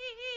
Please.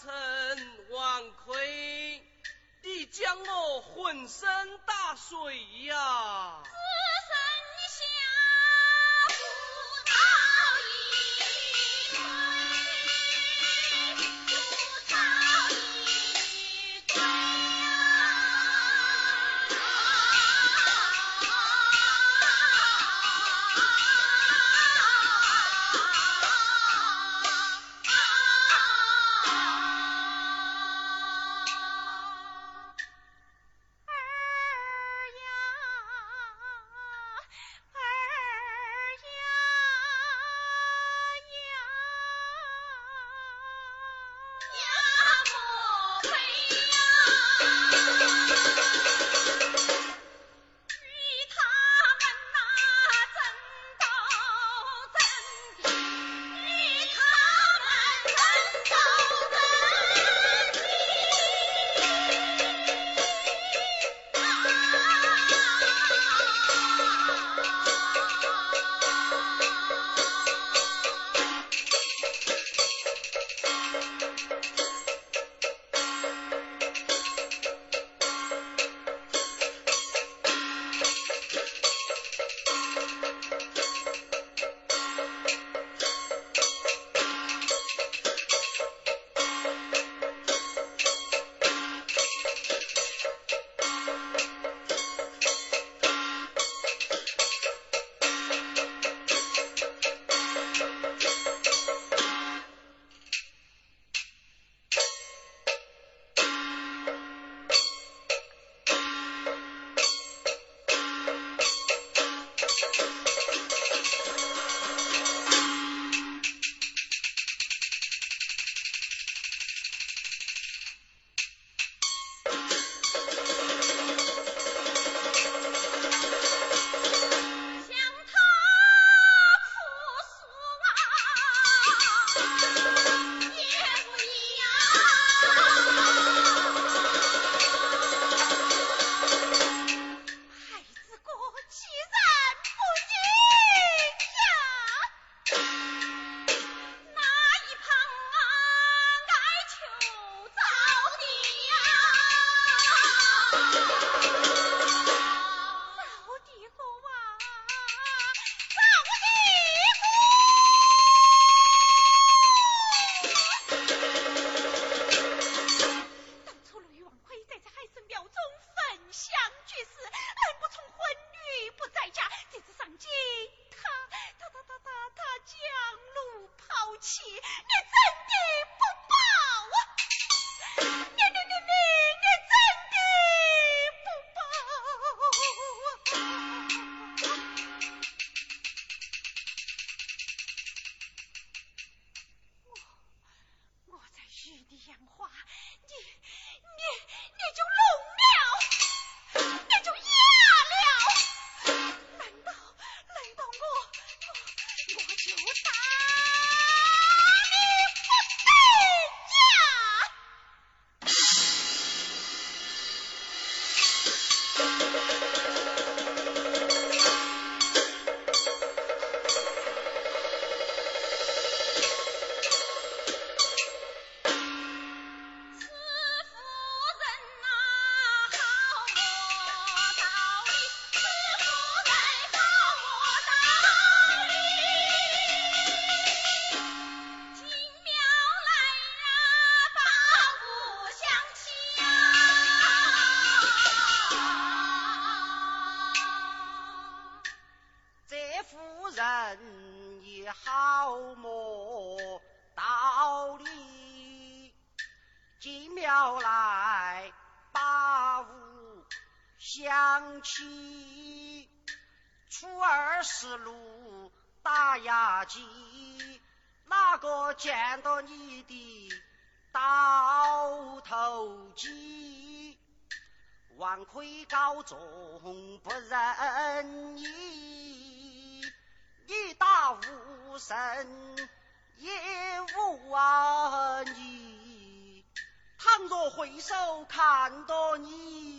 臣王魁，你将我浑身打水呀！七，初二十六打牙祭，哪个见到你的倒头鸡？万魁高中不认你，你打无胜也无二你，倘若回首看到你。